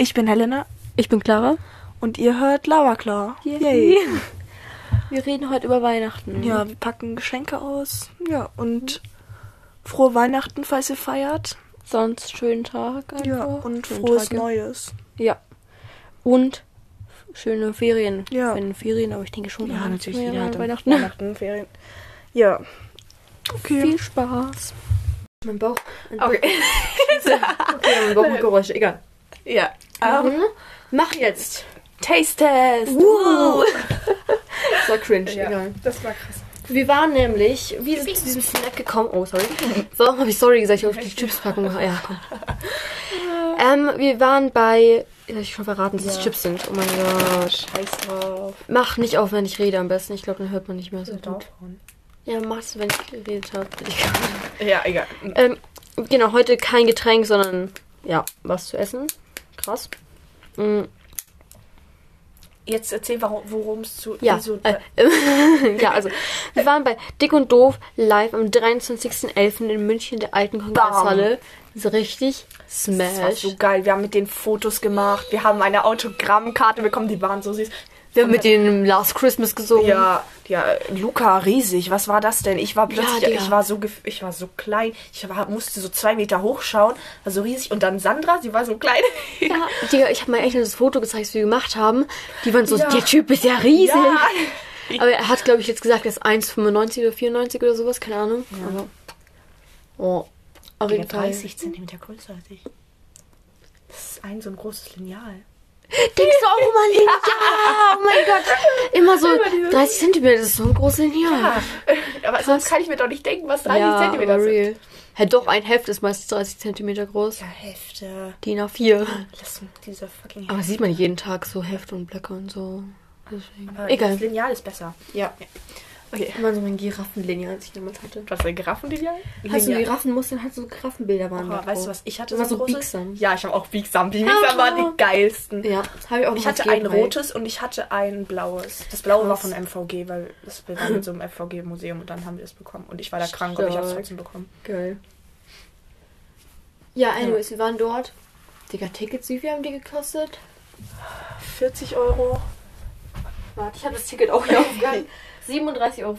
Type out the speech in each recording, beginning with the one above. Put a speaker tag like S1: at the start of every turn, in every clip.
S1: Ich bin Helena
S2: Ich bin Clara.
S1: und ihr hört Lava Claw.
S2: Yay. Wir reden heute über Weihnachten.
S1: Ja, wir packen Geschenke aus. Ja, und frohe Weihnachten, falls ihr feiert.
S2: Sonst schönen Tag einfach.
S1: Ja, und
S2: Schönen
S1: frohes
S2: Tag, ja.
S1: Neues.
S2: Ja. Und schöne Ferien.
S1: Ja.
S2: Wenn Ferien, aber ich denke schon.
S1: Ja,
S2: an
S1: natürlich. Jeder hat
S2: Weihnachten.
S1: Weihnachten, Ferien. Ja. Okay.
S2: Viel Spaß. Mein Bauch.
S1: Okay.
S2: okay, mein Bauch macht Geräusche. Egal.
S1: Ja.
S2: Mhm. Mach jetzt.
S1: Taste Test.
S2: Woo. Das war cringe.
S1: Ja,
S2: Egal.
S1: das war krass.
S2: Wir waren nämlich, wie sind zu diesem Snack gekommen? Oh, sorry. So, habe ich sorry gesagt, ich auf die Chipspackung. Ja, komm. Ähm, wir waren bei, soll ich schon verraten, dass es
S1: Ja.
S2: Chips sind. Oh mein Gott.
S1: Scheiß drauf.
S2: Mach nicht auf, wenn ich rede am besten. Ich glaube, dann hört man nicht mehr so gut. Ja, mach's, wenn ich geredet habe.
S1: Ja, egal.
S2: Ähm, genau, heute kein Getränk, sondern, ja, was zu essen. Krass. Mm,
S1: Jetzt erzähl, worum es zu.
S2: Ja,
S1: Also,
S2: äh, ja, also wir waren bei Dick und Doof live am 23.11. in München, der alten Kongresshalle. So richtig
S1: Das war
S2: smash.
S1: so geil. Wir haben mit den Fotos gemacht. Wir haben eine Autogrammkarte bekommen. Die waren so süß.
S2: Wir haben mit denen Last Christmas gesungen.
S1: Ja, ja, Luca riesig. Was war das denn? Ich war plötzlich,
S2: Digga.
S1: ich war so, ich war so klein. Ich war, musste so zwei Meter hochschauen, war so riesig. Und dann Sandra, sie war so klein.
S2: Ja, Digga, ich habe meinen Eltern das Foto gezeigt, das wir gemacht haben. Die waren so,
S1: Ja.
S2: der Typ ist ja riesig.
S1: Ja.
S2: Aber er hat, glaube ich, jetzt gesagt, er ist 1,95 oder 94 oder sowas, keine Ahnung. Aber, oh, auf jeden Fall.
S1: 30 Zentimeter größer als ich. Das ist ein so ein großes Lineal.
S2: Denkst du auch immer Lineal? Ja, oh mein Gott. Immer so 30 Zentimeter, das ist so ein großes Lineal.
S1: Ja. Aber sonst kann ich mir doch nicht denken, was 30
S2: ja,
S1: Zentimeter sind.
S2: real. Hä, doch, ein Heft ist meistens 30 Zentimeter groß.
S1: Ja, Hefte.
S2: DIN A4.
S1: Lass mich diese fucking
S2: Aber sieht man jeden Tag so Hefte und Blöcke und so. Deswegen.
S1: Aber
S2: Egal.
S1: Das Lineal ist besser. Ja. Okay.
S2: Immer so mein Giraffenlineal, das ich damals hatte.
S1: Was ein Giraffenlineal?
S2: Hast du. Giraffenmuster, hat so Giraffenbilder waren
S1: Oh, weißt du was? Ich hatte
S2: Immer
S1: so,
S2: so
S1: große-
S2: biegsam.
S1: Ja, ich habe auch biegsam. Die biegsam waren die geilsten.
S2: Ja, das habe ich auch
S1: Ich hatte
S2: als
S1: ein
S2: Gebrei.
S1: rotes und ich hatte ein blaues. Das blaue war
S2: Krass.
S1: von MVG, weil das wir waren in so einem MVG-Museum und dann haben wir es bekommen. Und ich war da krank und ich habe es
S2: Stark.
S1: trotzdem bekommen.
S2: Geil. Ja, anyways, wir waren dort. Digga, Tickets, wie viel haben die gekostet?
S1: 40 Euro.
S2: Warte, ich habe das Ticket auch hier aufgegangen. 37,40 Euro.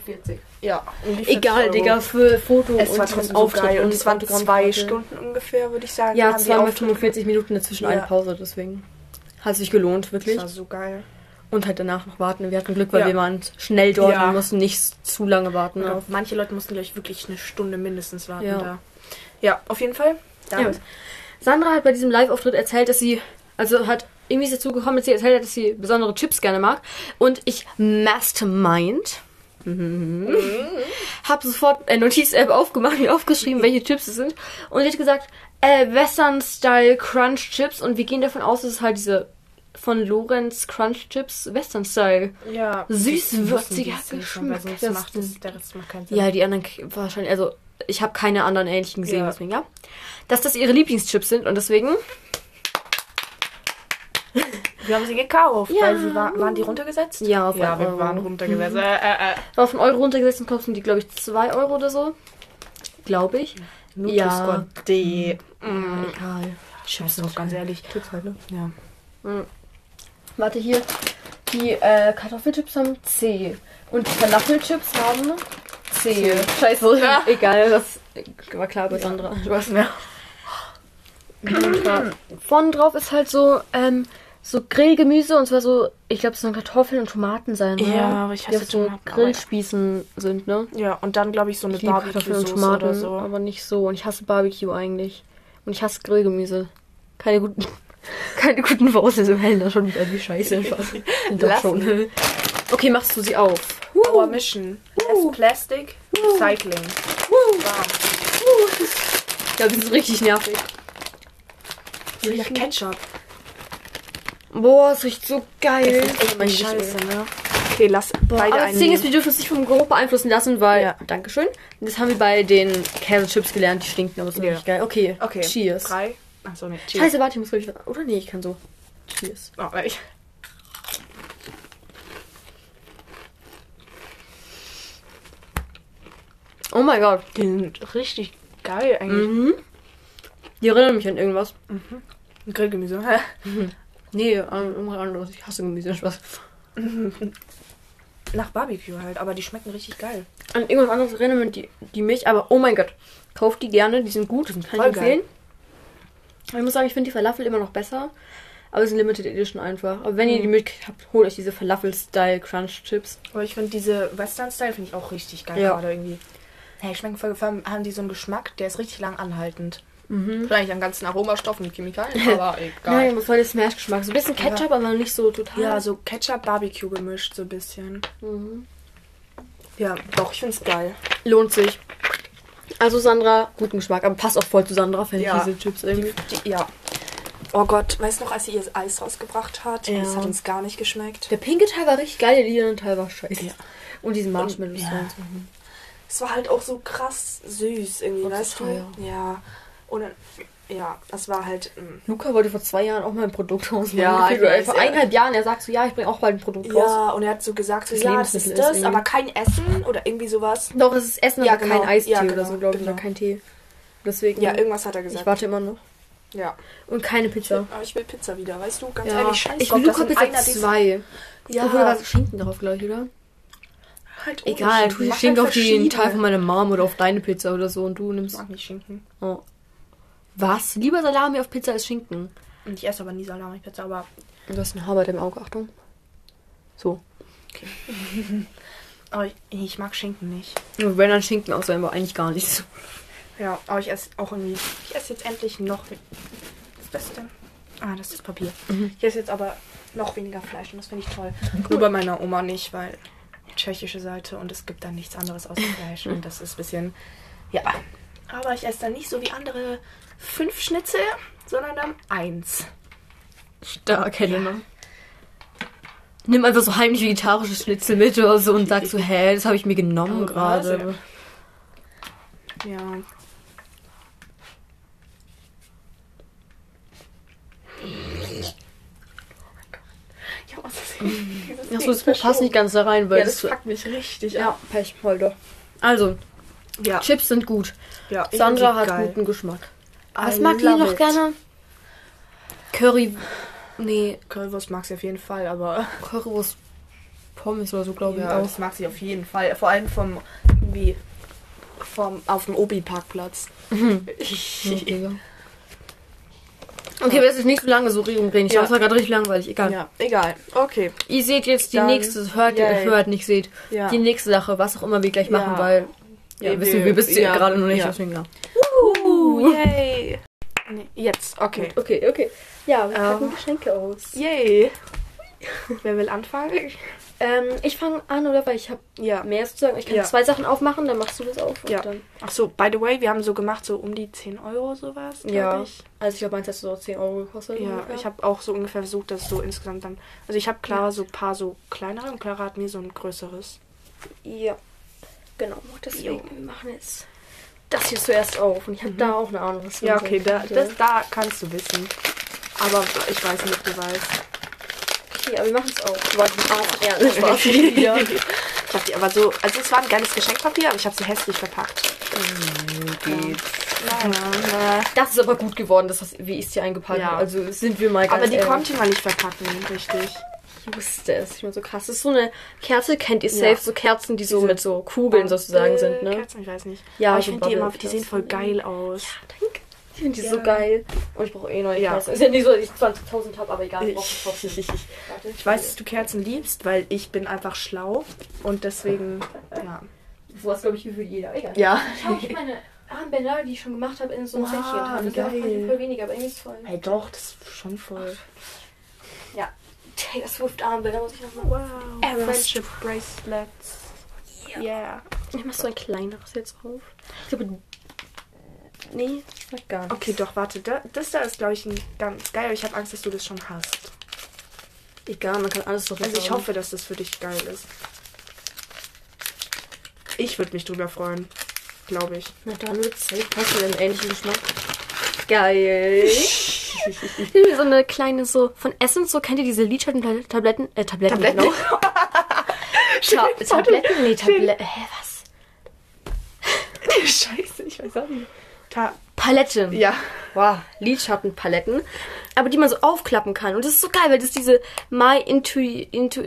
S1: Ja. die 40
S2: Egal,
S1: Euro.
S2: Digga, für Foto
S1: Es war
S2: und
S1: trotzdem so
S2: Auftritt
S1: geil. Und
S2: und
S1: es waren zwei. Stunden ungefähr, würde ich sagen.
S2: Ja, zweimal
S1: Auftritte-
S2: 45 Minuten dazwischen
S1: Ja.
S2: eine Pause, deswegen. Hat sich gelohnt, wirklich.
S1: Das war so geil.
S2: Und halt danach noch warten. Wir hatten Glück, weil
S1: Ja.
S2: wir waren schnell dort
S1: Ja.
S2: und mussten nicht zu lange warten.
S1: Ja, manche Leute mussten, glaube ich, wirklich eine Stunde mindestens warten
S2: Ja.
S1: da. Ja, auf jeden Fall.
S2: Ja.
S1: Damit.
S2: Sandra hat bei diesem Live-Auftritt erzählt, dass sie, also hat irgendwie ist dazu gekommen, dass sie erzählt hat, dass sie besondere Chips gerne mag. Und ich Mastermind. Mhm. Hab sofort eine Notiz-App aufgemacht, mir aufgeschrieben, welche Chips es sind. Und sie hat gesagt, äh, Western Style Crunch Chips. Und wir gehen davon aus, dass es halt diese von Lorenz Crunch Chips Western Style.
S1: Ja.
S2: Süß, würziger Geschmack. Das
S1: macht es, der Rest macht keinen Sinn.
S2: Ja, die anderen wahrscheinlich, also ich habe keine anderen ähnlichen gesehen,
S1: Ja.
S2: deswegen, ja. Dass das ihre Lieblingschips sind und deswegen
S1: Wir haben sie gekauft,
S2: Ja.
S1: weil sie war, waren die runtergesetzt?
S2: Ja, auf
S1: ja wir
S2: Euro.
S1: waren runtergesetzt. Äh, äh, äh.
S2: war auf einen Euro runtergesetzt und kosten die, glaube ich, 2 Euro oder so. Glaube ich.
S1: Nutri-Score D.
S2: Mm. Egal.
S1: Chips doch ganz ehrlich.
S2: Chips halt, ne?
S1: Ja.
S2: Warte hier. Die äh, Kartoffelchips haben C. Und die Falafelchips haben C. Scheiße.
S1: Ja.
S2: Egal, das war klar Sandra. Spaß.
S1: Ja.
S2: Und zwar vorne drauf ist halt so, ähm, so Grillgemüse und zwar so, ich glaube, es sollen Kartoffeln und Tomaten sein, oder?
S1: Ja, aber ich
S2: Die
S1: hasse
S2: so
S1: Tomaten, aber-
S2: Grillspießen sind, ne?
S1: ja, und dann glaube ich so eine
S2: Ich Kartoffeln und Tomaten,
S1: oder so.
S2: aber nicht so. Und ich hasse Barbecue eigentlich. Und ich hasse Grillgemüse. Keine guten, keine guten Voraussetzungen. Helena schon wieder wie scheiße. Doch schon. Okay, machst du sie auf.
S1: Our mission. Less plastic. Recycling. Warm.
S2: Ja, das ist richtig nervig.
S1: Ja, Ketchup.
S2: Boah, es riecht so geil.
S1: Das ist echt
S2: Mein
S1: scheiße, ne? Okay, lass beide
S2: Aber das Ding ist, wir dürfen uns nicht vom Geruch beeinflussen lassen, weil.
S1: Ja.
S2: Dankeschön. Das haben wir bei den Käsechips gelernt, die stinken, aber sind
S1: Ja.
S2: richtig geil. Okay.
S1: Okay.
S2: Cheers.
S1: Drei. Achso, ne. Cheers.
S2: Scheiße, warte, ich muss gleich. Oder nee, ich kann so. Cheers.
S1: Oh, ich.
S2: Oh mein Gott.
S1: Die sind richtig geil eigentlich.
S2: Mhm. Die erinnern mich an irgendwas.
S1: Ein Grillgemüse. Hä?
S2: Nee, ähm, irgendwas anderes. Ich hasse Gemüse. Spaß.
S1: Nach Barbecue halt, aber die schmecken richtig geil.
S2: An irgendwas anderes erinnern wir die, die Milch, aber oh mein Gott. Kauft die gerne, die sind gut, kann ich
S1: Voll
S2: empfehlen. Aber Ich muss sagen, ich finde die Falafel immer noch besser. Aber es sind Limited Edition einfach. Aber wenn ihr die Möglichkeit habt, holt euch diese Falafel-Style Crunch Chips.
S1: Aber ich finde diese Western-Style finde ich auch richtig geil
S2: Ja.
S1: gerade irgendwie. Hey, schmecken voll haben die so einen Geschmack, der ist richtig lang anhaltend. Vielleicht an ganzen Aromastoffen und Chemikalien, aber
S2: Nein,
S1: egal.
S2: voll der Smash-Geschmack. So ein bisschen Ketchup, aber nicht so total.
S1: Ja, so Ketchup-Barbecue gemischt, so ein bisschen.
S2: Mhm.
S1: Ja, doch, ich finde es geil.
S2: Lohnt sich. Also Sandra, guten Geschmack, aber passt auch voll zu Sandra, finde
S1: Ja.
S2: ich, diese Chips irgendwie.
S1: Die, ja. Oh Gott, weißt du noch, als sie ihr Eis rausgebracht hat?
S2: Ja.
S1: Das hat uns gar nicht geschmeckt.
S2: Der pinke Teil war richtig geil, der lila Teil war scheiße.
S1: Ja.
S2: Und diesen Marshmallows.
S1: ja.
S2: und so.
S1: Es war halt auch so krass süß irgendwie, weißt
S2: teuer.
S1: du? Ja. Und dann, ja, das war halt. mm,
S2: Luca wollte vor zwei Jahren auch mal ein Produkt raus.
S1: Ja, ich weiß,
S2: vor eineinhalb Jahren, er sagt so, ja, ich bringe auch bald ein Produkt raus.
S1: Ja, und er hat so gesagt, so,
S2: Das
S1: ja, das ist das, aber kein Essen oder irgendwie sowas.
S2: Doch, es ist Essen,
S1: Ja,
S2: aber
S1: genau.
S2: kein Eistee
S1: Ja,
S2: oder
S1: genau,
S2: so, glaube ich,
S1: genau.
S2: oder kein Tee. Deswegen,
S1: Ja, irgendwas hat er
S2: ich
S1: gesagt.
S2: warte immer noch.
S1: Ja.
S2: Und keine Pizza.
S1: Aber ich will Pizza wieder, weißt du? Ganz
S2: Ja,
S1: ehrlich, scheiß
S2: ich will Luca Pizza
S1: einer dieser-
S2: 2.
S1: Ja,
S2: Obwohl, war Schinken drauf, glaube ich, oder?
S1: halt
S2: Egal,
S1: Mach
S2: Schinken
S1: halt
S2: auf den. Teil von meiner Mom oder auf deine Pizza oder so und du
S1: Ich
S2: nimmst...
S1: mag nicht Schinken.
S2: Oh. Was? Lieber Salami auf Pizza als Schinken?
S1: Und ich esse aber nie Salami-Pizza, aber
S2: Du hast ein Haar bei deinem Auge, Achtung. So.
S1: aber ich, ich mag Schinken nicht.
S2: Und wenn dann Schinken aus, aber eigentlich gar nicht so.
S1: Ja, aber ich esse auch irgendwie. Ich esse jetzt endlich noch. Was ist das denn? Ah, das ist Papier.
S2: Mhm.
S1: Ich esse jetzt aber noch weniger Fleisch und das finde ich toll. Nur bei meiner Oma nicht, weil tschechische Seite und es gibt dann nichts anderes außer Fleisch und das ist ein bisschen. Ja. Aber ich esse dann nicht so wie andere fünf Schnitzel, sondern dann eins.
S2: Stark, Helena. Nimm einfach so heimlich vegetarische Schnitzel mit oder so und sag so, hä, das habe ich mir genommen
S1: Oh,
S2: gerade.
S1: Ja. Dieses
S2: Achso, das passt nicht ganz da rein, weil
S1: Ja, das
S2: das.
S1: fuckt mich richtig
S2: Ja,
S1: ab.
S2: Pech, doch. Also,
S1: Ja,
S2: Chips sind gut.
S1: ja ich
S2: Sandra hat
S1: geil.
S2: guten Geschmack.
S1: I
S2: Was mag die noch
S1: it.
S2: gerne? Curry. Nee,
S1: Currywurst mag sie auf jeden Fall, aber
S2: Currywurst Pommes oder so, glaube ich.
S1: ja,
S2: auch.
S1: das mag sie auf jeden Fall. Vor allem vom irgendwie vom auf dem Obi-Parkplatz.
S2: Okay, okay wir jetzt nicht so lange so reden. Ich
S1: Ja.
S2: war gerade richtig langweilig. Egal.
S1: Ja, egal. Okay.
S2: Ihr seht jetzt die
S1: Dann-
S2: nächste, hört,
S1: Yay.
S2: hört, nicht seht.
S1: Ja.
S2: Die nächste Sache, was auch immer wir gleich machen, weil ja,
S1: Wir-
S2: wissen
S1: wir-
S2: wir bis
S1: ja,
S2: gerade noch nicht,
S1: ja.
S2: deswegen ja.
S1: Uh, yay. Nee, jetzt, okay.
S2: Okay, okay. Ja, wir
S1: Ähm.
S2: packen Geschenke aus.
S1: Yay. Wer will anfangen?
S2: Ähm, ich fange an, oder? Weil ich habe
S1: Ja.
S2: mehr zu sagen. Ich kann
S1: Ja.
S2: zwei Sachen aufmachen, dann machst du das auf. und
S1: Ja.
S2: Dann,
S1: Ach so, by the way, wir haben so gemacht, so um die 10 Euro sowas,
S2: ja.
S1: ich.
S2: Also ich glaube, meins hat so 10 Euro gekostet.
S1: Ja,
S2: ungefähr.
S1: ich habe auch so ungefähr versucht, dass so insgesamt dann. Also ich habe Clara so ein paar so kleinere und Clara hat mir so ein größeres.
S2: Ja. Genau. Deswegen wir machen jetzt das hier zuerst auf. Und ich habe da auch eine Ahnung, was
S1: Mhm. Ja, okay, da, das, da kannst du wissen. Aber ich weiß nicht, ob du weißt.
S2: Okay, aber wir machen es auch. War ich auch ehrlich. Spaß. ja.
S1: Ich hab die aber so. Also es war ein geiles Geschenkpapier, aber ich habe sie hässlich verpackt.
S2: Geht.
S1: Naja,
S2: Das ist aber gut geworden, das, was, wie ich es hier eingepackt
S1: Ja.
S2: habe. Also sind wir mal ganz
S1: aber die
S2: ehrlich.
S1: konnte man nicht verpacken, richtig.
S2: Ich wusste es. Ich bin so krass. Das ist so eine Kerze, kennt ihr
S1: Ja.
S2: safe? So Kerzen, die so
S1: Diese
S2: mit so Kugeln sozusagen
S1: Bubble
S2: sind, ne?
S1: Kerzen, ich weiß nicht.
S2: Ja,
S1: aber ich
S2: so
S1: finde die immer, die sehen voll geil aus.
S2: Danke. Ich finde die
S1: Ja.
S2: so geil. Und ich brauche eh neue
S1: Ja.
S2: Kerzen. Ist ja nicht so, dass ich 20.000 habe, aber egal. Ich brauche trotzdem.
S1: ich, ich weiß, dass du Kerzen liebst, weil ich bin einfach schlau und deswegen, ja.
S2: So was, glaube ich, gefühlt jeder. Egal.
S1: Ja.
S2: Schau, ich meine Armbänder, die ich schon gemacht habe, in so einem
S1: Wow,
S2: Säckchen. Das ist auch
S1: geil.
S2: voll, voll weniger, aber irgendwie ist voll.
S1: Ey, doch, das ist schon voll.
S2: Ja. Taylor Swift Armbänder muss ich noch mal.
S1: Wow.
S2: Everest.
S1: Friendship Bracelets. Yeah.
S2: Ich mach so ein kleineres jetzt auf. Ich glaube. Nee, ich sag gar nicht.
S1: Okay, doch, warte. Da, das da ist, glaube ich, ein ganz geil, aber ich habe Angst, dass du das schon hast.
S2: Egal, man kann alles doch
S1: Also ich hoffe, dass das für dich geil ist. Ich würde mich drüber freuen. Glaube ich.
S2: Na dann wird's safe. Hast du einen ähnlichen Geschmack? Geil. so eine kleine so von Essence, so kennt ihr diese Lidschattentabletten? Äh, Tabletten,
S1: Tabletten?
S2: genau. Ta Tabletten? Nee, Tabletten. Hä, was?
S1: Scheiße, ich weiß auch nicht. Ta
S2: Paletten.
S1: ja.
S2: Wow, Lidschattenpaletten. aber die man so aufklappen kann. Und das ist so geil, weil das ist diese My Intu... Intu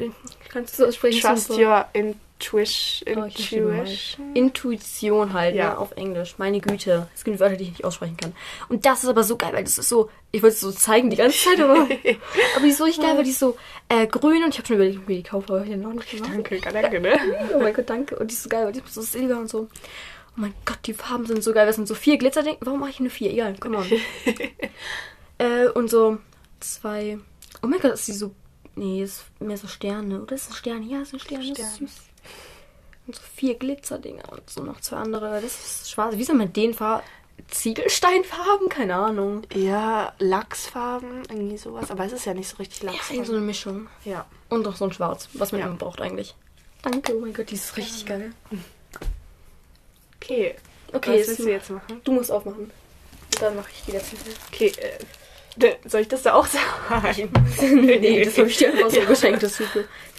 S2: kannst du so aussprechen?
S1: Trust
S2: So-
S1: your intuition.
S2: Oh, hier mal-
S1: intuition.
S2: Halt,
S1: Ja.
S2: ne, auf Englisch. Meine Güte. Es gibt Wörter, die ich nicht aussprechen kann. Und das ist aber so geil, weil das ist so, ich wollte es so zeigen die ganze Zeit, aber, aber die ist so richtig geil, weil die ist so äh, grün und ich habe schon überlegt, mir die kaufe, aber ich habe noch nicht gemacht.
S1: Danke, danke, ne?
S2: Oh mein Gott, danke. Und die ist so geil, weil die ist so silber und so. Oh mein Gott, die Farben sind so geil. Das sind so vier Glitzerdinge. Warum mache ich nur vier? Egal, come on. äh, und so zwei. Oh mein Gott, ist die so. Nee, ist mehr so Sterne. Oder ist ein Stern? Ja, ist ein Stern. Das ist
S1: Stern.
S2: süß. Und so vier Glitzerdinger und so noch zwei andere. Das ist schwarz. Wie soll man den Farben? Ziegelsteinfarben? Keine Ahnung.
S1: Ja, Lachsfarben, irgendwie sowas. Aber es ist ja nicht so richtig
S2: Ja,
S1: Lachs.
S2: irgend so eine Mischung.
S1: Ja.
S2: Und noch so ein Schwarz, was man
S1: Ja.
S2: immer braucht eigentlich. Danke, oh mein Gott, die ist richtig geil.
S1: Okay.
S2: Okay,
S1: Was willst
S2: jetzt,
S1: du jetzt machen?
S2: du musst aufmachen. Und dann mache ich die letzten.
S1: Okay, äh, soll ich das da auch sagen?
S2: nee, das habe ich dir einfach so geschenkt, das. Ich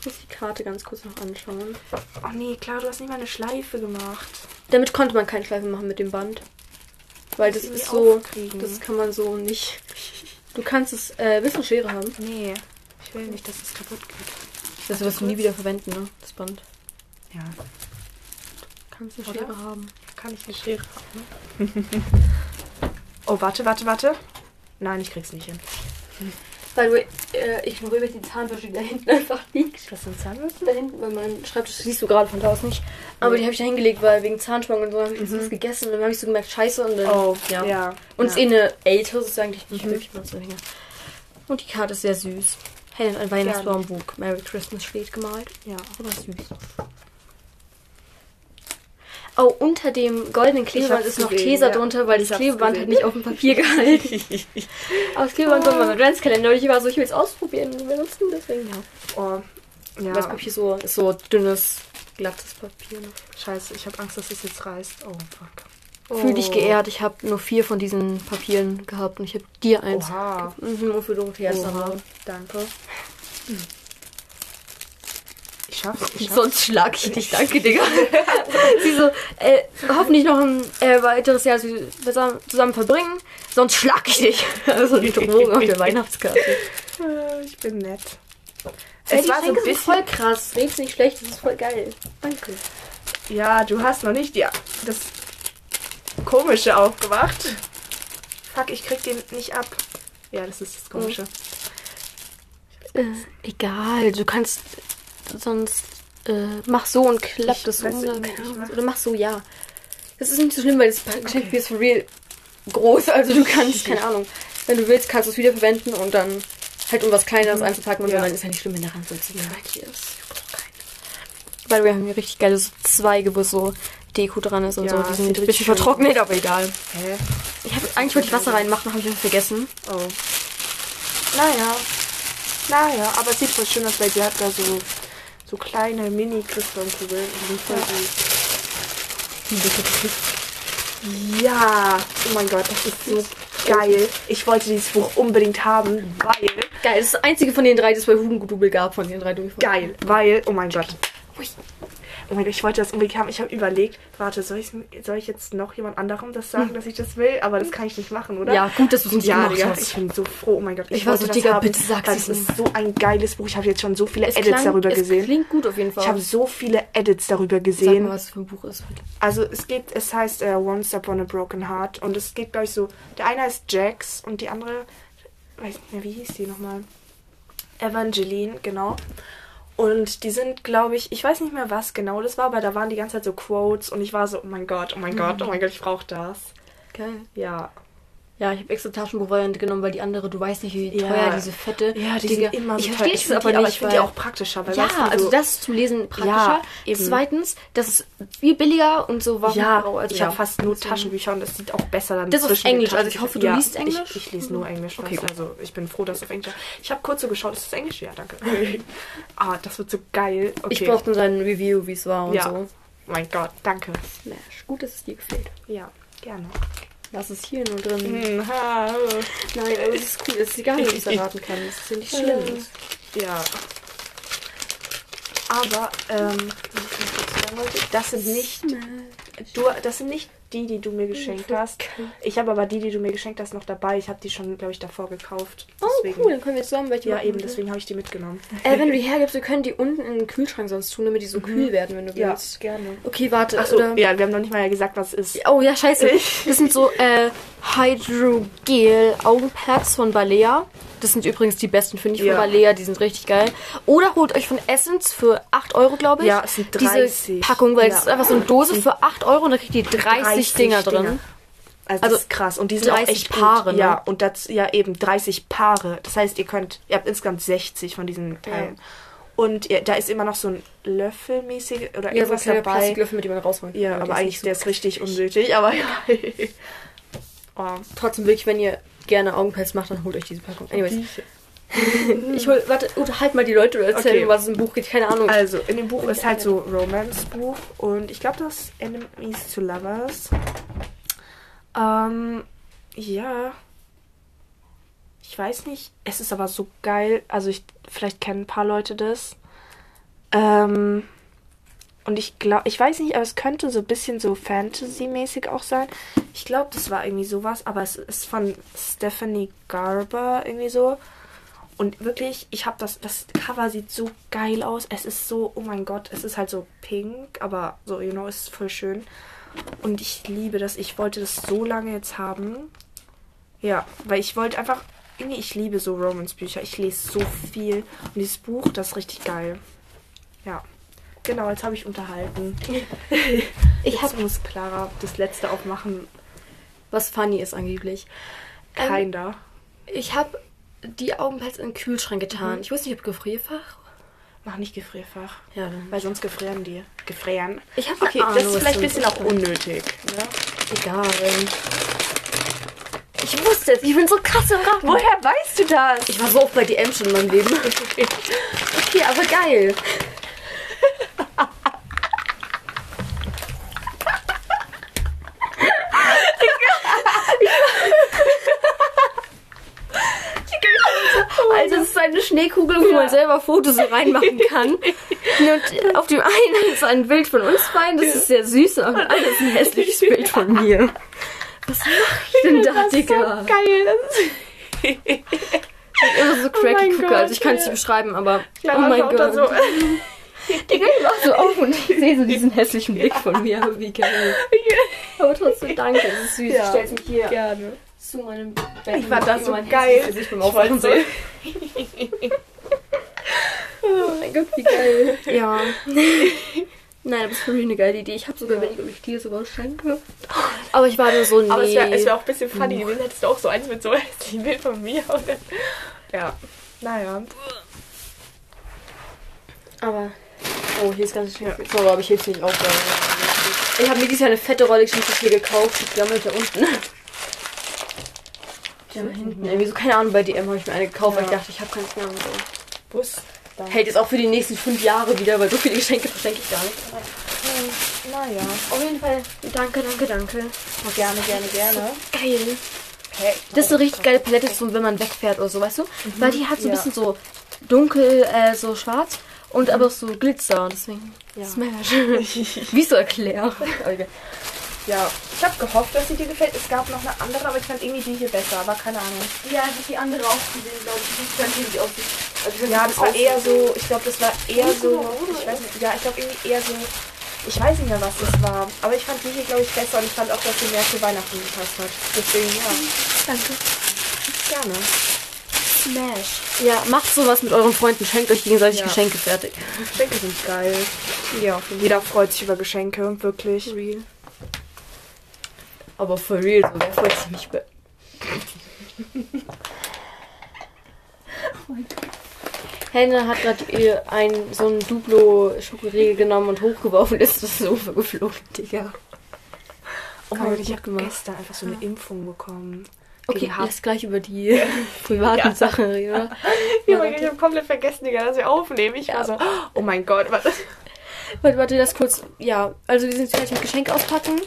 S2: muss die Karte ganz kurz noch anschauen.
S1: Oh nee, klar, du hast nicht mal eine Schleife gemacht.
S2: Damit konnte man keine Schleife machen mit dem Band. Weil das
S1: Irgendwie
S2: ist so,
S1: aufkriegen.
S2: das kann man so nicht. Du kannst es, äh, willst du eine Schere haben?
S1: Nee, ich will nicht, dass es kaputt geht.
S2: Das wirst du nie wieder verwenden, ne? Das Band.
S1: Ja,
S2: Kannst eine
S1: Oder?
S2: Schere haben.
S1: kann ich eine Schere haben? oh, warte, warte, warte. Nein, ich krieg's nicht hin.
S2: By the way, äh, ich ignoriere die Zahnbürste, die da hinten einfach liegt.
S1: Das sind Zahnbürsten?
S2: Da hinten bei meinem Schreibtisch, das siehst du gerade von da aus nicht. Aber
S1: Nee.
S2: die habe ich da hingelegt, weil wegen Zahnspangen und so habe ich jetzt was gegessen und dann habe ich so gemerkt, scheiße und dann.
S1: Oh,
S2: ja.
S1: ja.
S2: Und es ist
S1: ja.
S2: eh eine ältere, sozusagen, die ich nicht wirklich benutze. länger. Und die Karte ist sehr süß. Helen, ein Weihnachtsbaumbuch. Merry Christmas steht gemalt.
S1: ja.
S2: Aber süß. Oh, unter dem goldenen Klebeband ist noch
S1: gesehen,
S2: Tesa
S1: ja.
S2: drunter, weil
S1: Ich
S2: das Klebeband
S1: gesehen.
S2: hat nicht auf dem Papier gehalten. Aber das Klebeband kommt beim Adventskalender und ich war so, ich will es ausprobieren und benutzen, deswegen ja.
S1: Oh, ja.
S2: Das Papier so, ist so dünnes, glattes Papier. Ne?
S1: Scheiße, ich habe Angst, dass es jetzt reißt. Oh, fuck. Oh.
S2: Fühl dich geehrt, ich habe nur vier von diesen Papieren gehabt und ich habe dir eins.
S1: Oha.
S2: Mhm, Nur für Dorothea ist
S1: Oha. Ich schaff's. Ich schaff's.
S2: Sonst schlag ich dich, danke, Digga. Sie so, äh, hoffentlich noch ein äh, weiteres Jahr zusammen, zusammen verbringen, sonst schlag ich dich. Also die Drohung auf der Weihnachtskarte.
S1: Äh, Ich bin nett.
S2: Ey,
S1: Es
S2: die
S1: war so ein bisschen.
S2: voll krass. Red's nicht schlecht, das ist voll geil. Danke.
S1: Ja, du hast noch nicht die, das Komische aufgemacht. Fuck, ich krieg den nicht ab. Ja, das ist das Komische.
S2: Äh, egal, du kannst sonst äh, mach so und klapp
S1: Ich
S2: das um. Oder, oder mach so, ja. Das ist nicht so schlimm, weil das Geschenk ist for real groß. Also du kannst, keine Ahnung, wenn du willst, kannst du es wieder verwenden und dann halt um was Kleineres einzupacken und
S1: Ja.
S2: dann ist ja nicht schlimm, wenn der Rand so ziemlich hier ist. Weil wir haben hier richtig geile so Zweige, wo so Deko dran ist und
S1: Ja,
S2: so. Die sind ein bisschen vertrocknet, aber egal.
S1: Hä?
S2: Ich hab, eigentlich wollte ich Wasser reinmachen, habe ich das vergessen.
S1: Oh. Naja. Naja, aber es sieht voll schön aus, weil sie hat da so, so kleine Mini-Christbaumkugeln. Die sind voll süß. Ja. Oh mein Gott, das ist so geil. Ich wollte dieses Buch unbedingt haben, weil...
S2: Geil, das ist das einzige von den drei, das es bei Hugendubel gab, von den drei Durchfall.
S1: Geil, weil... Oh mein Gott. Ui. Oh mein Gott, ich wollte das unbedingt haben. Ich habe überlegt, warte, soll, ich's- soll ich jetzt noch jemand anderem das sagen, dass ich das will? Aber das kann ich nicht machen, oder?
S2: Ja, gut, dass du es nicht
S1: Ja,
S2: gemacht hast.
S1: ich bin so froh. Oh mein Gott,
S2: Ich war
S1: wollte
S2: so,
S1: das
S2: Digga, bitte sag's
S1: weil
S2: es
S1: Es ist so ein geiles Buch. Ich habe jetzt schon so viele
S2: Es
S1: Edits
S2: klang-
S1: darüber
S2: es
S1: gesehen.
S2: klingt gut auf jeden Fall.
S1: Ich habe so viele Edits darüber
S2: Sag
S1: gesehen.
S2: mal, was es für ein Buch ist.
S1: Also es geht, es heißt äh, Once Upon a Broken Heart und es geht, glaube ich, so. Der eine heißt Jax und die andere, weiß nicht mehr, wie hieß die nochmal? Evangeline, genau. Und die sind, glaube ich, ich weiß nicht mehr, was genau das war, aber da waren die ganze Zeit so Quotes und ich war so, oh mein Gott, oh mein Gott, oh mein Gott, ich brauche das.
S2: Geil.
S1: Ja.
S2: Ja, ich habe extra Taschenbuchvariante genommen, weil die andere, du weißt nicht, wie
S1: Ja.
S2: teuer diese fette.
S1: Ja, die
S2: Digga,
S1: sind immer so
S2: Ich verstehe es aber nicht,
S1: ich finde die auch praktischer, weil
S2: ja,
S1: weißt du,
S2: also
S1: so-
S2: das zum Lesen praktischer.
S1: Ja, eben.
S2: Zweitens, das ist viel billiger und so war
S1: Ja,
S2: also
S1: ich habe fast nur. Taschenbücher und das sieht auch besser dann
S2: Das ist Englisch, also ich hoffe, du liest Englisch?
S1: Ich, ich lese nur Englisch.
S2: Okay, gut.
S1: also ich bin froh, dass es auf Englisch Ich habe kurz so geschaut, ist das Englisch? Ja, danke. ah, das wird so geil. Okay.
S2: Ich brauchte sein Review, wie es war und
S1: Ja.
S2: so.
S1: mein Gott, danke.
S2: Smash. Gut, dass es dir gefällt.
S1: Ja, gerne.
S2: Lass es hier nur drin.
S1: Hm, ha,
S2: Nein, aber es ist cool. Es ist egal, wie ich es erraten kann. Es ist ja nicht schlimm.
S1: Ja. Aber, ähm, das sind nicht, du, das sind nicht die, die du mir geschenkt hast. Ich habe aber die, die du mir geschenkt hast, noch dabei. Ich habe die schon, glaube ich, davor gekauft.
S2: Oh, cool, dann können wir zusammen welche
S1: Ja, eben, deswegen habe ich die mitgenommen.
S2: Äh, wenn du die hergibst, wir können die unten in den Kühlschrank sonst tun, damit die so kühl werden, wenn du
S1: Mhm. Ja,
S2: willst.
S1: gerne.
S2: Okay, warte.
S1: Achso,
S2: oder-
S1: ja, wir haben noch nicht mal gesagt, was es ist.
S2: Oh ja, scheiße. Das sind so äh, Hydrogel Augenpads von Balea. Das sind übrigens die besten, finde ich, von
S1: Ja.
S2: Balea. Die sind richtig geil. Oder holt euch von Essence für 8 Euro, glaube ich.
S1: Ja, es sind 30.
S2: Diese Packung, weil
S1: Ja.
S2: es ist einfach so eine Dose für 8 Euro und da kriegt ihr 30, Dinger drin.
S1: Also,
S2: Also
S1: das ist krass. Und die sind auch
S2: 30
S1: echt
S2: Paare,
S1: gut.
S2: ne?
S1: Ja, und das, ja eben 30 Paare. Das heißt, ihr könnt, ihr habt insgesamt 60 von diesen Teilen. Und ihr, da ist immer noch so ein Löffelmäßig oder
S2: Ja, so ein
S1: irgendwas dabei.
S2: Plastiklöffel, mit dem man rausholen
S1: Ja, aber eigentlich,
S2: so
S1: der ist richtig unnötig, aber ja. oh.
S2: Trotzdem wirklich, wenn ihr gerne Augenpads macht, dann holt euch diese Packung. Anyways, ich hol, warte, unterhalt mal die Leute oder erzähl,
S1: Okay.
S2: was es im Buch geht. Keine Ahnung.
S1: Also, in dem Buch ist halt so Romance-Buch und ich glaube, das ist Enemies to Lovers. Ähm, ja. Ich weiß nicht. Es ist aber so geil. Also, ich, vielleicht kennen ein paar Leute das. Ähm, und ich glaube, ich weiß nicht, aber es könnte so ein bisschen so Fantasy-mäßig auch sein. Ich glaube, das war irgendwie sowas, aber es ist von Stephanie Garber irgendwie so. Und wirklich, ich habe das, das Cover sieht so geil aus. Es ist so, oh mein Gott, es ist halt so pink, aber so, you know, es ist voll schön. Und ich liebe das. Ich wollte das so lange jetzt haben. Ja, weil ich wollte einfach, irgendwie, ich liebe so Romance-Bücher. Ich lese so viel. Und dieses Buch, das ist richtig geil. Ja. Genau, jetzt habe ich unterhalten.
S2: Ich
S1: Jetzt muss Clara das letzte aufmachen.
S2: was funny ist angeblich. Ähm,
S1: Kinder.
S2: Ich habe die Augenpads in den Kühlschrank
S1: Mhm.
S2: getan. Ich wusste nicht, ob Gefrierfach.
S1: Mach nicht Gefrierfach.
S2: Ja, dann.
S1: Weil sonst gefrieren die. Gefrieren.
S2: Ich habe
S1: Okay, das ist vielleicht ein bisschen auch unnötig. Ne?
S2: Egal. Ich wusste es. Ich bin so krass im Raten.
S1: Woher weißt du das?
S2: Ich war so oft bei DM schon in meinem Leben. Okay, aber geil. Also es ist eine Schneekugel, wo man selber Fotos so reinmachen kann. Und auf dem einen ist ein Bild von uns beiden, das ist sehr süß, und auf dem anderen ist ein hässliches Bild von mir. Was mach ich denn da, Digga?
S1: geil. Das ist
S2: immer so cracky
S1: mein
S2: gucke. Also ich kann es
S1: ja.
S2: nicht beschreiben, aber oh
S1: Clara
S2: mein Gott.
S1: so.
S2: Digga, ich mach so auf und ich sehe so diesen hässlichen Blick von mir. Aber wie geil. Aber trotzdem danke, das ist süß.
S1: Ja.
S2: Ich stell's mich hier
S1: Gerne.
S2: Zu meinem Bett.
S1: Ich das
S2: Über
S1: so geil.
S2: beim
S1: Ich
S2: Aufwachen
S1: wollte
S2: sehen. Oh mein Gott, wie geil. Ja. Nein, das ist wirklich eine geile Idee. Ich habe sogar überlegt, ob ich dir sowas schenke. Aber ich war nur so, nee.
S1: Aber es wäre wär auch ein bisschen funny gewesen, hättest du auch so eins mit so hässlichen Bild von mir. Dann, ja. Naja.
S2: Aber. Oh, hier ist ganz schön viel. So, aber ich heb's nicht auf. Ich habe mir dieses Jahr eine fette Rolle Geschichte hier gekauft. Die gammelt da unten. Die da hinten. Irgendwie so, keine Ahnung, bei DM habe ich mir eine gekauft, weil ich
S1: Ja.
S2: dachte, ich habe keins mehr. So.
S1: Bus. Dann.
S2: Hält jetzt auch für die nächsten fünf Jahre wieder, weil so viele Geschenke verschenke ich gar nicht.
S1: Naja.
S2: Auf jeden Fall, danke, danke, danke.
S1: Gerne, gerne, gerne.
S2: Geil.
S1: Okay.
S2: Das ist eine richtig geile Palette, so wenn man wegfährt oder so, weißt du? Weil die hat so ein
S1: Ja.
S2: bisschen so dunkel, äh, so schwarz und aber auch so Glitzer. Deswegen
S1: Ja.
S2: Smash. Wie so erklären. Okay.
S1: Ja, ich habe gehofft, dass sie dir gefällt. Es gab noch eine andere, aber ich fand irgendwie die hier besser, aber keine Ahnung.
S2: Ja, ich habe die andere auch gesehen, glaube ich. Ich weiß nicht, wie die aussieht. Also,
S1: Ja, das war eher so, ich glaube, das war eher so, ich weiß nicht, ja, ich glaube irgendwie eher so, ich weiß nicht mehr, was das war, aber ich fand die hier, glaube ich, besser und ich fand auch, dass sie mehr zu Weihnachten gepasst hat. Deswegen, ja,
S2: Danke.
S1: gerne.
S2: Smash. Ja, macht sowas mit euren Freunden. Schenkt euch gegenseitig
S1: Ja.
S2: Geschenke fertig.
S1: Geschenke sind geil. Ja, jeder freut sich über Geschenke, wirklich.
S2: Real. Aber for real, so, wer freut sich nicht über... Henne hat gerade ihr ein so ein Duplo Schokoriegel genommen und hochgeworfen ist das Sofa geflogen, Digga.
S1: Oh mein Gott, ich habe gestern einfach so eine Impfung bekommen.
S2: Okay,
S1: Hass.
S2: lass gleich über die privaten
S1: Ja.
S2: Sachen reden. oder?
S1: Ja, ich habe komplett vergessen, Digga, dass wir aufnehmen. Ich war so, oh mein Gott, was?
S2: Warte, warte, das kurz. Ja, also wir sind jetzt fertig mit Geschenk auspacken.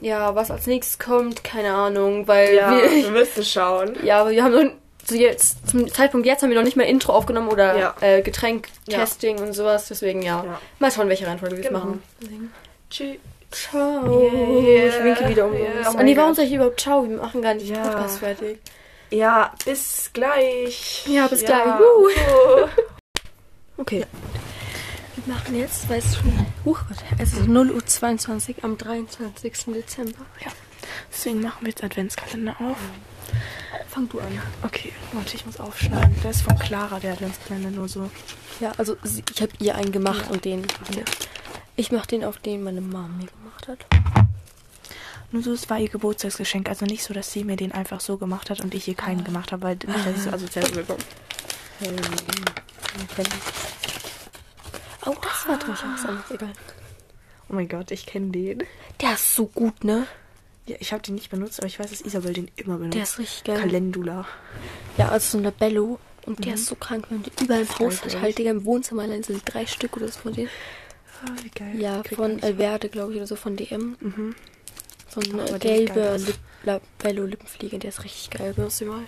S2: Ja, was als nächstes kommt, keine Ahnung, weil
S1: Ja,
S2: wir,
S1: wir müssen schauen.
S2: ja, aber wir haben so, so jetzt zum Zeitpunkt jetzt haben wir noch nicht mal Intro aufgenommen oder
S1: Ja.
S2: äh, Getränk-Testing und sowas, deswegen ja.
S1: Ja.
S2: Mal schauen, welche Reihenfolge wir es
S1: Genau.
S2: machen. Deswegen.
S1: Tschüss.
S2: Ciao.
S1: Yeah.
S2: Ich winke wieder um
S1: Yeah.
S2: uns.
S1: Oh
S2: Oh
S1: mein
S2: nee, warum sag ich überhaupt Ciao? Wir machen gar nicht
S1: Ja.
S2: Podcast fertig.
S1: Ja, bis gleich.
S2: Ja, bis gleich.
S1: Uh.
S2: Okay. Wir machen jetzt, weil es schon. Huch, Gott, es ist 0 Uhr 22 am 23. Dezember.
S1: Ja. Deswegen machen wir jetzt Adventskalender auf.
S2: Fang du an.
S1: Okay, warte, ich muss aufschneiden. Der ist von Clara, der Adventskalender, nur so.
S2: Ja, also ich habe ihr einen gemacht
S1: Ja.
S2: und den. Ich mache den auf den meine Mom mir gemacht hat.
S1: Nur so, es war ihr Geburtstagsgeschenk. Also nicht so, dass sie mir den einfach so gemacht hat und ich ihr keinen gemacht habe, weil nicht, dass ich so asozial rüberkomme.
S2: Oh, das war durchaus anders. Egal.
S1: Oh mein Gott, ich kenne den.
S2: Der ist so gut, ne?
S1: Ja, ich habe den nicht benutzt, aber ich weiß, dass Isabel den immer benutzt.
S2: Der ist richtig geil.
S1: Calendula.
S2: Ja, also so ein Labello. Und der ist so krank, wenn du überall im Haus hat. Halt. Digga, im Wohnzimmer allein sind drei Stück oder so von denen.
S1: Ah, wie geil.
S2: Ja, von. Alverde, glaube ich, oder so von DM.
S1: Mhm.
S2: So ein gelber
S1: aus.
S2: Lip Labello Lippenfliege. Der ist richtig geil. Benutzt du mal.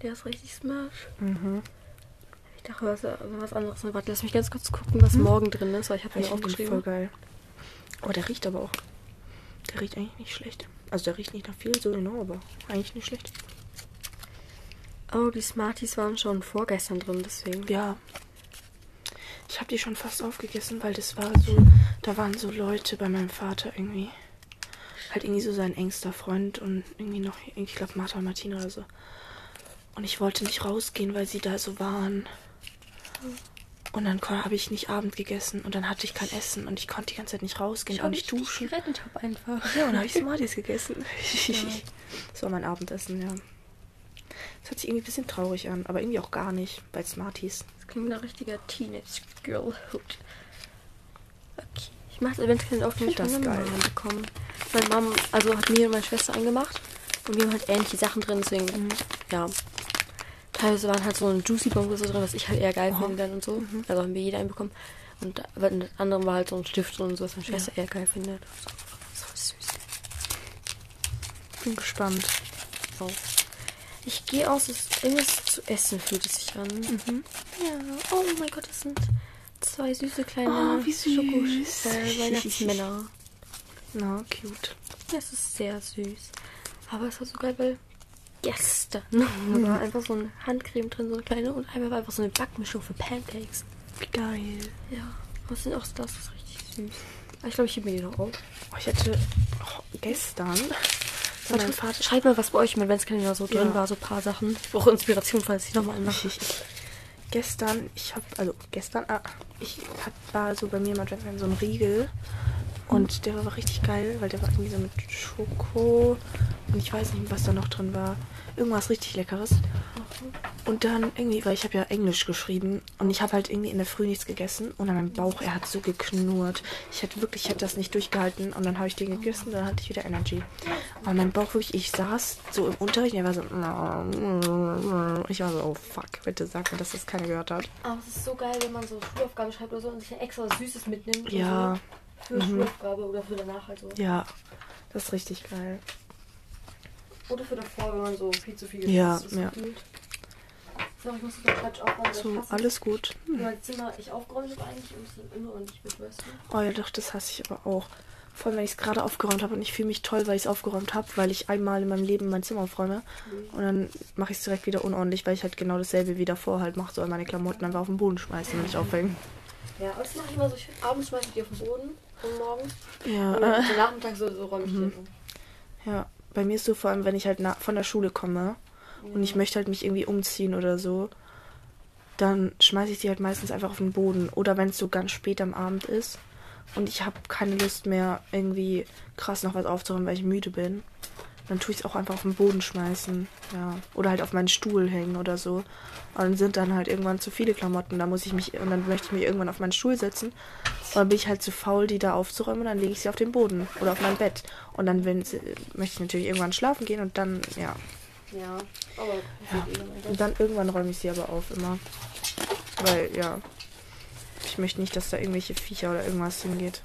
S2: Der ist richtig smash.
S1: Mhm.
S2: Dachte, was, was anderes. Warte, lass mich ganz kurz gucken, was morgen drin ist, weil ich habe mir
S1: den voll
S2: aufgeschrieben.
S1: geil. Oh, der riecht aber auch. Der riecht eigentlich nicht schlecht. Also der riecht nicht nach viel, so genau, aber eigentlich nicht schlecht.
S2: Oh, die Smarties waren schon vorgestern drin, deswegen.
S1: Ja. Ich habe die schon fast aufgegessen, weil das war so, da waren so Leute bei meinem Vater irgendwie. Halt irgendwie so sein engster Freund und irgendwie noch, ich glaube Martha und Martina oder so. Und ich wollte nicht rausgehen, weil sie da so waren. Und dann habe ich nicht Abend gegessen und dann hatte ich kein Essen und ich konnte die ganze Zeit nicht rausgehen und nicht duschen.
S2: gerettet habe einfach.
S1: Ja, und dann habe ich Smarties gegessen. das war mein Abendessen, ja. Das hört sich irgendwie ein bisschen traurig an, aber irgendwie auch gar nicht bei Smarties.
S2: Das klingt nach richtiger Teenage Girlhood. Okay. Ich mache auf, den ich
S1: find
S2: von
S1: das
S2: meiner
S1: geil.
S2: Mama bekommen. Meine Mom, also hat mir und meine Schwester angemacht. Und wir haben halt ähnliche Sachen drin, deswegen,
S1: Mhm.
S2: ja. Teilweise waren halt so ein Juicy Bomb so drin, was ich halt eher geil
S1: Aha.
S2: finde dann und so.
S1: Mhm.
S2: Also haben wir jeder einen bekommen. Und das andere war halt so ein Stift und so, was meine Schwester eher geil findet. So, so süß.
S1: Bin gespannt.
S2: So. Ich gehe aus, es ist irgendwas zu essen fühlt es sich an.
S1: Mhm.
S2: Ja, oh mein Gott, das sind zwei süße kleine
S1: Oh, wie süß.
S2: Äh, Weihnachtsmänner.
S1: Na, cute.
S2: Das ist sehr süß. Aber es war so geil, weil gestern
S1: Mhm.
S2: war einfach so eine Handcreme drin, so eine kleine, und einmal war einfach so eine Backmischung für Pancakes.
S1: Wie geil.
S2: Ja, was sind auch das? Das ist richtig süß. Aber Ich glaube, ich hebe mir die noch auf.
S1: Oh, ich hatte oh, gestern
S2: Warte,
S1: Vater.
S2: schreibt mal, was bei euch im Adventskalender so drin
S1: Ja.
S2: war, so ein paar Sachen. Ich brauche Inspiration, falls ich nochmal mache.
S1: gestern, ich habe, also gestern, ah, ich hat, war so bei mir im Adventskalender so ein Riegel. Und der war richtig geil, weil der war irgendwie so mit Schoko und ich weiß nicht, was da noch drin war. Irgendwas richtig Leckeres. Und dann irgendwie, weil ich habe ja Englisch geschrieben und ich habe halt irgendwie in der Früh nichts gegessen und an meinem Bauch, er hat so geknurrt. Ich hätte wirklich, ich hätte das nicht durchgehalten und dann habe ich den gegessen, dann hatte ich wieder Energy. Aber mein Bauch wirklich, ich saß so im Unterricht und er war so, ich war so, oh fuck, bitte sag mir, dass das keiner gehört hat.
S2: Aber es ist so geil, wenn man so Schulaufgaben schreibt oder so und sich dann extra was Süßes mitnimmt.
S1: Ja,
S2: So für Schulaufgabe oder für danach halt so.
S1: ja, das ist richtig geil.
S2: Oder für davor, wenn man so viel zu viel
S1: Ja,
S2: das
S1: ja.
S2: Gefühlt. So, ich muss den Quatsch aufräumen.
S1: So, alles gut.
S2: nicht, Weil Zimmer ich aufgeräumt habe eigentlich und es immer und nicht mit, weißt du?
S1: Oh ja, doch, das hasse ich aber auch. Vor allem, wenn ich es gerade aufgeräumt habe und ich fühle mich toll, weil ich es aufgeräumt habe, weil ich einmal in meinem Leben mein Zimmer aufräume. Und dann mache ich es direkt wieder unordentlich, weil ich halt genau dasselbe wie davor halt mache, so meine Klamotten einfach auf den Boden schmeißen und nicht aufhängen.
S2: Ja, aber das mache ich immer so. Ich, abends schmeiße ich die auf den Boden und morgens.
S1: Ja,
S2: Und
S1: äh,
S2: Nachmittag so, so räume ich die um.
S1: ja. Bei mir ist so vor allem, wenn ich halt na von der Schule komme und ich möchte halt mich irgendwie umziehen oder so, dann schmeiße ich die halt meistens einfach auf den Boden. Oder wenn es so ganz spät am Abend ist und ich habe keine Lust mehr, irgendwie krass noch was aufzuräumen, weil ich müde bin, dann tue ich es auch einfach auf den Boden schmeißen. Ja. Oder halt auf meinen Stuhl hängen oder so. Und dann sind dann halt irgendwann zu viele Klamotten. Da muss ich mich, und dann möchte ich mich irgendwann auf meinen Stuhl setzen. Und dann bin ich halt zu faul, die da aufzuräumen und dann lege ich sie auf den Boden oder auf mein Bett. Und dann sie- möchte ich natürlich irgendwann schlafen gehen und dann, ja.
S2: Ja, aber
S1: Ja. Und dann irgendwann räume ich sie aber auf immer. Weil, ja. Ich möchte nicht, dass da irgendwelche Viecher oder irgendwas hingeht.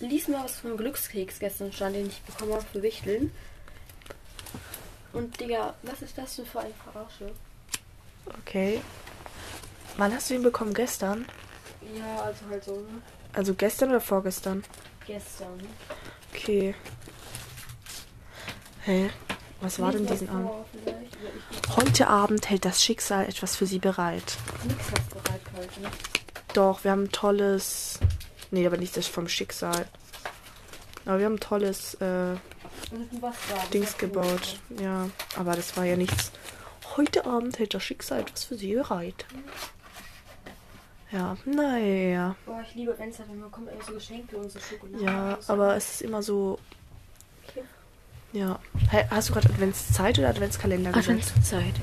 S2: Lies mal was vom Glückskeks gestern stand, den ich bekommen habe für Wichteln. Und Digga, was ist das denn für eine Verarsche?
S1: Okay. Wann hast du ihn bekommen? Gestern?
S2: Ja, also halt so, ne?
S1: Also gestern oder vorgestern?
S2: Gestern.
S1: Okay. Hä? Was war denn diesen Abend? Heute Abend hält das Schicksal etwas für sie bereit.
S2: Nix was bereit heute. Ne?
S1: Doch, wir haben ein tolles. Nee, aber nicht das vom Schicksal. Aber wir haben ein tolles äh, Dings gebaut. Ja, aber das war ja nichts. Heute Abend hält das Schicksal etwas für sie bereit. Ja, naja.
S2: Boah, ich liebe Adventszeit, wenn man kommt immer so Geschenke und so Schokolade.
S1: Ja,
S2: so.
S1: aber es ist immer so.
S2: Okay.
S1: Ja. Hast du gerade Adventszeit oder Adventskalender gesagt?
S2: Adventszeit.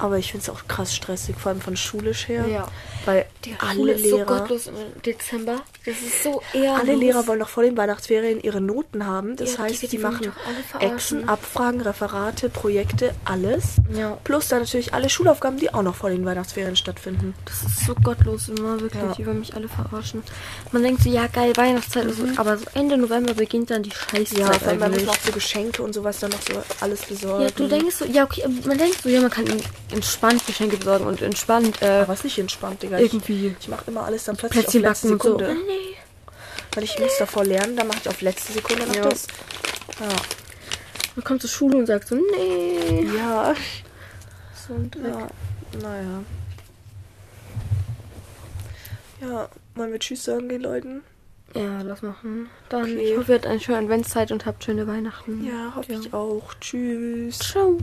S1: Aber ich finde es auch krass stressig, vor allem von schulisch her.
S2: Ja.
S1: Weil
S2: Die
S1: alle
S2: Schule ist so
S1: Lehrer.
S2: gottlos im Dezember. Das ist so eher.
S1: alle Lehrer wollen noch vor den Weihnachtsferien ihre Noten haben. Das
S2: Ja,
S1: heißt,
S2: die
S1: die, machen. Exen, Abfragen, Referate, Projekte, alles.
S2: Ja.
S1: Plus dann natürlich alle Schulaufgaben, die auch noch vor den Weihnachtsferien stattfinden.
S2: Das ist so gottlos immer, wirklich.
S1: Ja.
S2: Die wollen mich alle verarschen. Man denkt so, ja geil, Weihnachtszeit, und so, aber so Ende November beginnt dann die Scheißzeit
S1: Ja, allem, man muss noch so Geschenke und sowas dann noch so alles besorgen.
S2: Ja, du denkst so, ja okay, man denkt so, ja, man kann entspannt Geschenke besorgen und entspannt äh,
S1: Aber ist nicht entspannt, Digga. Ich,
S2: irgendwie
S1: ich mache immer alles dann plötzlich
S2: Plätzchen
S1: auf letzte
S2: so.
S1: Sekunde.
S2: Nee.
S1: Weil ich muss davor lernen, dann mache ich auf letzte Sekunde noch
S2: Ja.
S1: das. Ja.
S2: Man kommt zur Schule und sagt so, nee.
S1: Ja.
S2: So ein Dreck.
S1: ja. Naja. Ja, wollen wir Tschüss sagen den Leuten?
S2: Ja, lass machen. Dann,
S1: Okay.
S2: ich hoffe, ihr habt eine schöne Adventszeit und habt schöne Weihnachten.
S1: Ja, hoffe ich auch. Tschüss.
S2: Ciao.